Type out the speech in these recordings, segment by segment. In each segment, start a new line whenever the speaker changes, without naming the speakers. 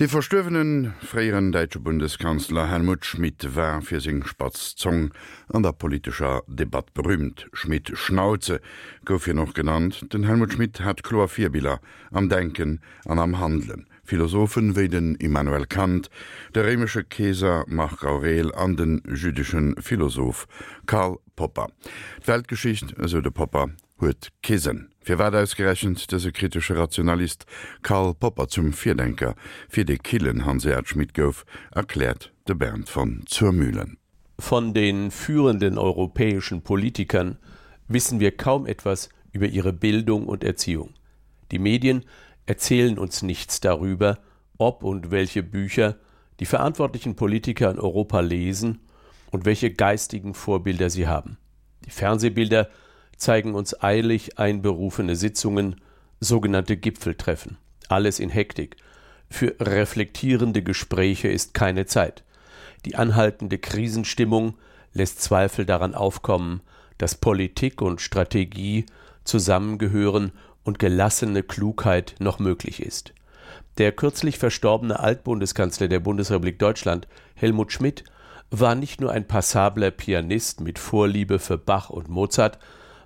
De verstöwenen freieren Deitsche Bundeskanzler Helmut Schmidt war fir seg Spatzzong an der politischer Debatte berühmt. Schmidt Schnauze gouf hier noch genannt, denn Helmut Schmidt hat Chlorvierbilder am Denken an am Handeln. Philosophen wie den Immanuel Kant, der römische Käser Marc Aurel an den jüdischen Philosoph Karl Popper. Weltgeschicht also de Popper huet Kisen. Fir war ausgerechnet der se kritische Rationalist Karl Popper zum Vierdenker fir de Killen Hanseert Schmidt gouf erklärt de Bernd von Zurmühlen.
Von den führenden europäischen Politikern wissen wir kaum etwas über ihre Bildung und Erziehung. Die Medien erzählen uns nichts darüber, ob und welche Bücher die verantwortlichen Politiker in Europa lesen und welche geistigen Vorbilder sie haben. Die Fernsehbilder zeigen uns eilig einberufene Sitzungen, sogenannte Gipfeltreffen. Alles in Hektik. Für reflektierende Gespräche ist keine Zeit. Die anhaltende Krisenstimmung lässt Zweifel daran aufkommen, dass Politik und Strategie zusammengehören und gelassene Klugheit noch möglich ist. Der kürzlich verstorbene Altbundeskanzler der Bundesrepublik Deutschland, Helmut Schmidt, war nicht nur ein passabler Pianist mit Vorliebe für Bach und Mozart,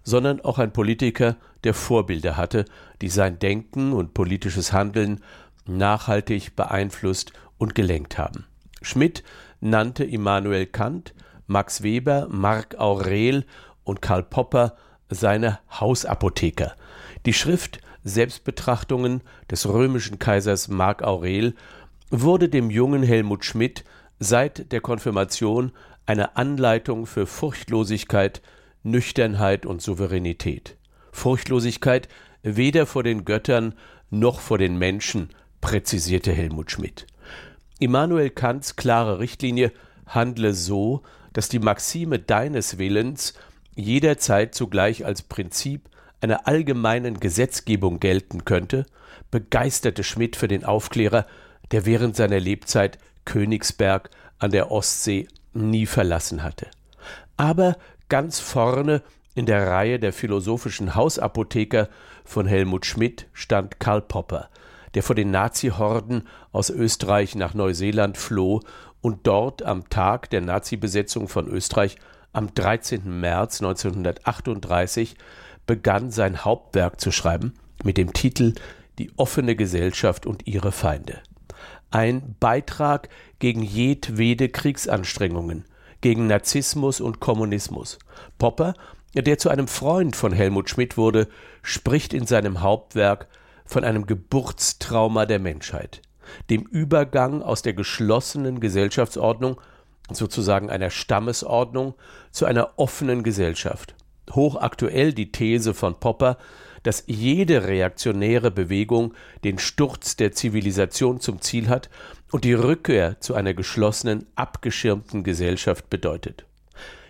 sondern auch ein Politiker, der Vorbilder hatte, die sein Denken und politisches Handeln nachhaltig beeinflusst und gelenkt haben. Schmidt nannte Immanuel Kant, Max Weber, Marc Aurel und Karl Popper seine Hausapotheker. Die Schrift Selbstbetrachtungen des römischen Kaisers Marc Aurel wurde dem jungen Helmut Schmidt seit der Konfirmation eine Anleitung für Furchtlosigkeit, Nüchternheit und Souveränität. Furchtlosigkeit weder vor den Göttern noch vor den Menschen, präzisierte Helmut Schmidt. Immanuel Kants klare Richtlinie handle so, dass die Maxime deines Willens jederzeit zugleich als Prinzip einer allgemeinen Gesetzgebung gelten könnte, begeisterte Schmidt für den Aufklärer, der während seiner Lebzeit Königsberg an der Ostsee nie verlassen hatte. Aber Ganz vorne in der Reihe der philosophischen Hausapotheker von Helmut Schmidt stand Karl Popper, der vor den Nazihorden aus Österreich nach Neuseeland floh und dort am Tag der Nazi-Besetzung von Österreich am 13. März 1938 begann sein Hauptwerk zu schreiben mit dem Titel Die offene Gesellschaft und ihre Feinde. Ein Beitrag gegen jedwede Kriegsanstrengungen, gegen Narzissmus und Kommunismus. Popper, der zu einem Freund von Helmut Schmidt wurde, spricht in seinem Hauptwerk von einem Geburtstrauma der Menschheit, dem Übergang aus der geschlossenen Gesellschaftsordnung, sozusagen einer Stammesordnung, zu einer offenen Gesellschaft. Hochaktuell die These von Popper, dass jede reaktionäre Bewegung den Sturz der Zivilisation zum Ziel hat und die Rückkehr zu einer geschlossenen, abgeschirmten Gesellschaft bedeutet.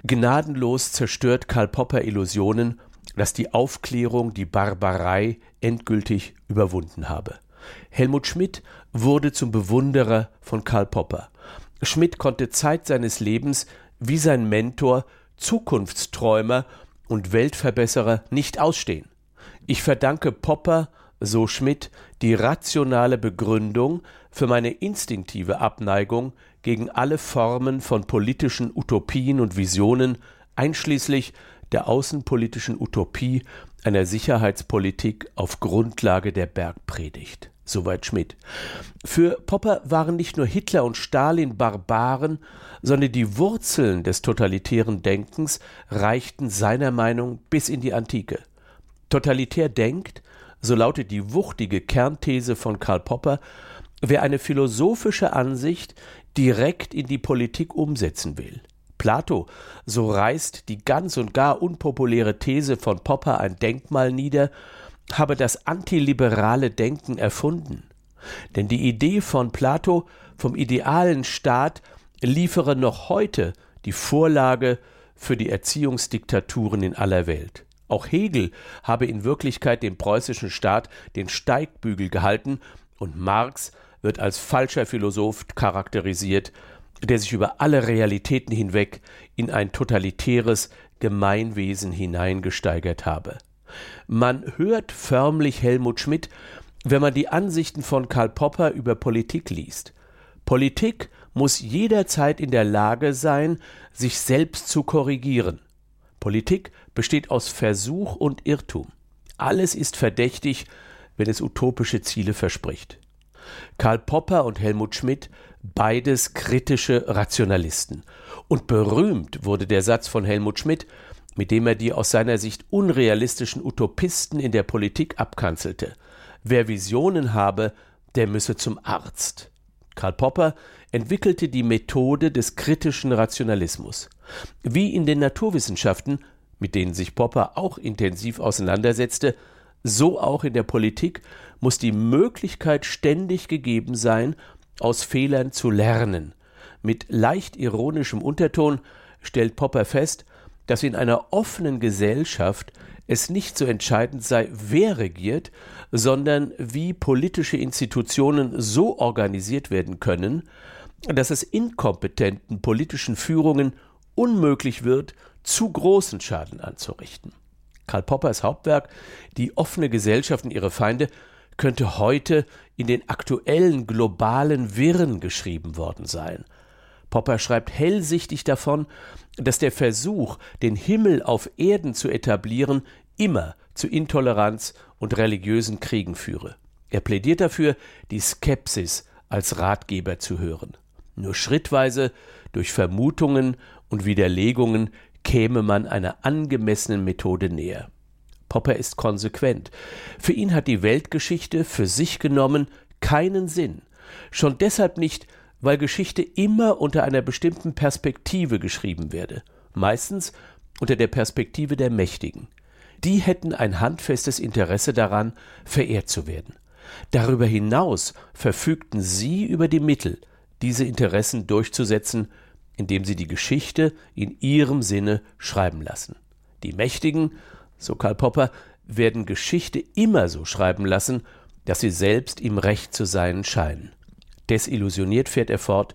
Gnadenlos zerstört Karl Popper Illusionen, dass die Aufklärung die Barbarei endgültig überwunden habe. Helmut Schmidt wurde zum Bewunderer von Karl Popper. Schmidt konnte Zeit seines Lebens wie sein Mentor Zukunftsträumer und Weltverbesserer nicht ausstehen. Ich verdanke Popper, so Schmidt, die rationale Begründung für meine instinktive Abneigung gegen alle Formen von politischen Utopien und Visionen, einschließlich der außenpolitischen Utopie einer Sicherheitspolitik auf Grundlage der Bergpredigt. Soweit Schmidt. Für Popper waren nicht nur Hitler und Stalin Barbaren, sondern die Wurzeln des totalitären Denkens reichten seiner Meinung bis in die Antike. Totalitär denkt, so lautet die wuchtige Kernthese von Karl Popper, wer eine philosophische Ansicht direkt in die Politik umsetzen will. Plato, so reißt die ganz und gar unpopuläre These von Popper ein Denkmal nieder, habe das antiliberale Denken erfunden. Denn die Idee von Plato vom idealen Staat liefere noch heute die Vorlage für die Erziehungsdiktaturen in aller Welt. Auch Hegel habe in Wirklichkeit dem preußischen Staat den Steigbügel gehalten und Marx wird als falscher Philosoph charakterisiert, der sich über alle Realitäten hinweg in ein totalitäres Gemeinwesen hineingesteigert habe. Man hört förmlich Helmut Schmidt, wenn man die Ansichten von Karl Popper über Politik liest. Politik muss jederzeit in der Lage sein, sich selbst zu korrigieren. Politik besteht aus Versuch und Irrtum. Alles ist verdächtig, wenn es utopische Ziele verspricht. Karl Popper und Helmut Schmidt, beides kritische Rationalisten. Und berühmt wurde der Satz von Helmut Schmidt, mit dem er die aus seiner Sicht unrealistischen Utopisten in der Politik abkanzelte. Wer Visionen habe, der müsse zum Arzt. Karl Popper entwickelte die Methode des kritischen Rationalismus. Wie in den Naturwissenschaften, mit denen sich Popper auch intensiv auseinandersetzte, so auch in der Politik muss die Möglichkeit ständig gegeben sein, aus Fehlern zu lernen. Mit leicht ironischem Unterton stellt Popper fest, dass in einer offenen Gesellschaft es nicht so entscheidend sei, wer regiert, sondern wie politische Institutionen so organisiert werden können, dass es inkompetenten politischen Führungen unmöglich wird, zu großen Schaden anzurichten. Karl Poppers Hauptwerk Die offene Gesellschaft und ihre Feinde könnte heute in den aktuellen globalen Wirren geschrieben worden sein. Popper schreibt hellsichtig davon, dass der Versuch, den Himmel auf Erden zu etablieren, immer zu Intoleranz und religiösen Kriegen führe. Er plädiert dafür, die Skepsis als Ratgeber zu hören. Nur schrittweise, durch Vermutungen und Widerlegungen, käme man einer angemessenen Methode näher. Popper ist konsequent. Für ihn hat die Weltgeschichte für sich genommen keinen Sinn. Schon deshalb nicht, weil Geschichte immer unter einer bestimmten Perspektive geschrieben werde, meistens unter der Perspektive der Mächtigen. Die hätten ein handfestes Interesse daran, verehrt zu werden. Darüber hinaus verfügten sie über die Mittel, diese Interessen durchzusetzen, indem sie die Geschichte in ihrem Sinne schreiben lassen. Die Mächtigen, so Karl Popper, werden Geschichte immer so schreiben lassen, dass sie selbst im Recht zu sein scheinen. Desillusioniert fährt er fort,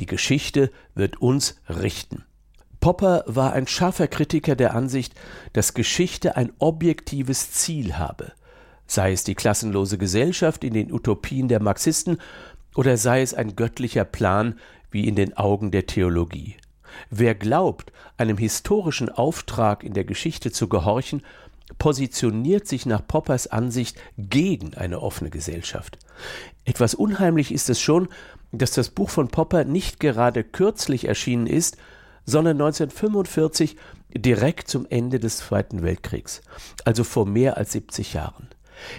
die Geschichte wird uns richten. Popper war ein scharfer Kritiker der Ansicht, dass Geschichte ein objektives Ziel habe, sei es die klassenlose Gesellschaft in den Utopien der Marxisten oder sei es ein göttlicher Plan wie in den Augen der Theologie. Wer glaubt, einem historischen Auftrag in der Geschichte zu gehorchen, positioniert sich nach Poppers Ansicht gegen eine offene Gesellschaft. Etwas unheimlich ist es schon, dass das Buch von Popper nicht gerade kürzlich erschienen ist, sondern 1945 direkt zum Ende des Zweiten Weltkriegs, also vor mehr als 70 Jahren.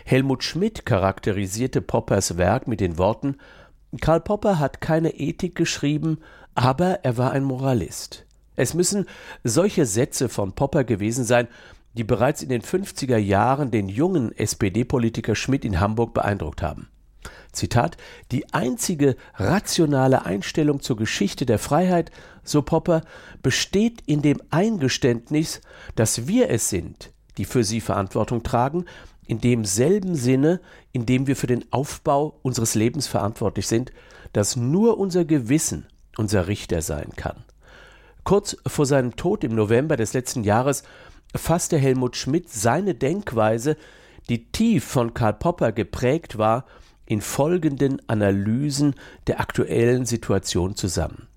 Helmut Schmidt charakterisierte Poppers Werk mit den Worten Karl Popper hat keine Ethik geschrieben, aber er war ein Moralist. Es müssen solche Sätze von Popper gewesen sein, die bereits in den 50er Jahren den jungen SPD-Politiker Schmidt in Hamburg beeindruckt haben. Zitat, die einzige rationale Einstellung zur Geschichte der Freiheit, so Popper, besteht in dem Eingeständnis, dass wir es sind, die für sie Verantwortung tragen, in demselben Sinne, in dem wir für den Aufbau unseres Lebens verantwortlich sind, dass nur unser Gewissen unser Richter sein kann. Kurz vor seinem Tod im November des letzten Jahres fasste Helmut Schmidt seine Denkweise, die tief von Karl Popper geprägt war, in folgenden Analysen der aktuellen Situation zusammen.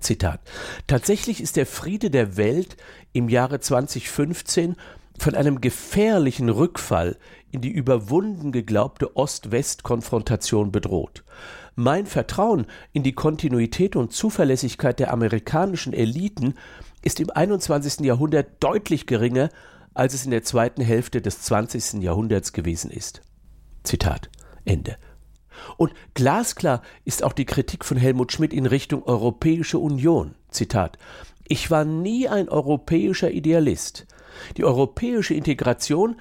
Zitat Tatsächlich ist der Friede der Welt im Jahre 2015 von einem gefährlichen Rückfall in die überwunden geglaubte Ost-West-Konfrontation bedroht. Mein Vertrauen in die Kontinuität und Zuverlässigkeit der amerikanischen Eliten ist im 21. Jahrhundert deutlich geringer, als es in der zweiten Hälfte des 20. Jahrhunderts gewesen ist. Zitat Ende. Und glasklar ist auch die Kritik von Helmut Schmidt in Richtung Europäische Union. Zitat Ich war nie ein europäischer Idealist. Die europäische Integration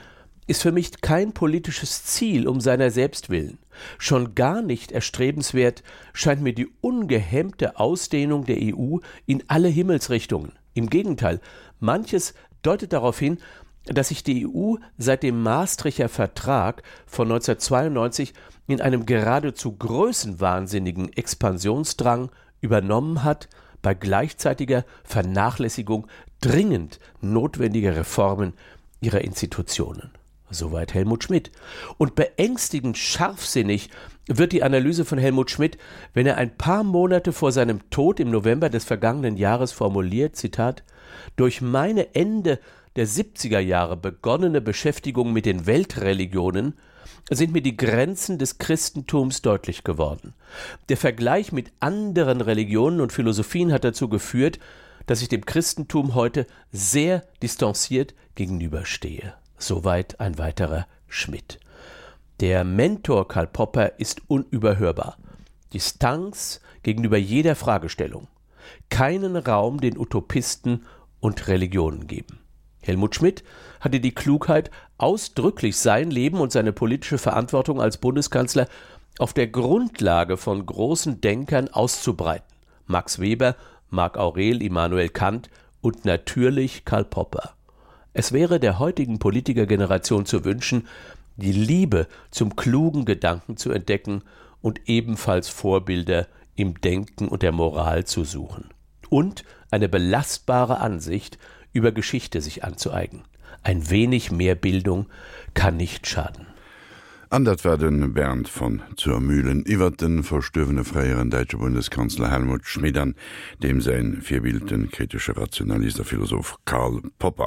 ist für mich kein politisches Ziel um seiner selbst willen. Schon gar nicht erstrebenswert scheint mir die ungehemmte Ausdehnung der EU in alle Himmelsrichtungen. Im Gegenteil, manches deutet darauf hin, dass sich die EU seit dem Maastrichter Vertrag von 1992 in einem geradezu größenwahnsinnigen Expansionsdrang übernommen hat, bei gleichzeitiger Vernachlässigung dringend notwendiger Reformen ihrer Institutionen. Soweit Helmut Schmidt. Und beängstigend scharfsinnig wird die Analyse von Helmut Schmidt, wenn er ein paar Monate vor seinem Tod im November des vergangenen Jahres formuliert, Zitat, durch meine Ende der 70er Jahre begonnene Beschäftigung mit den Weltreligionen sind mir die Grenzen des Christentums deutlich geworden. Der Vergleich mit anderen Religionen und Philosophien hat dazu geführt, dass ich dem Christentum heute sehr distanziert gegenüberstehe. Soweit ein weiterer Schmidt. Der Mentor Karl Popper ist unüberhörbar. Distanz gegenüber jeder Fragestellung. Keinen Raum den Utopisten und Religionen geben. Helmut Schmidt hatte die Klugheit, ausdrücklich sein Leben und seine politische Verantwortung als Bundeskanzler auf der Grundlage von großen Denkern auszubreiten. Max Weber, Marc Aurel, Immanuel Kant und natürlich Karl Popper. Es wäre der heutigen Politikergeneration zu wünschen, die Liebe zum klugen Gedanken zu entdecken und ebenfalls Vorbilder im Denken und der Moral zu suchen. Und eine belastbare Ansicht über Geschichte sich anzueigen. Ein wenig mehr Bildung kann nicht schaden.
Andert werden Bernd von zur Mühlen iwwer den verstöwene freieren deutsche Bundeskanzler Helmut Schmedern, dem sein vierbilden kritische rationalister Philosoph Karl Popper.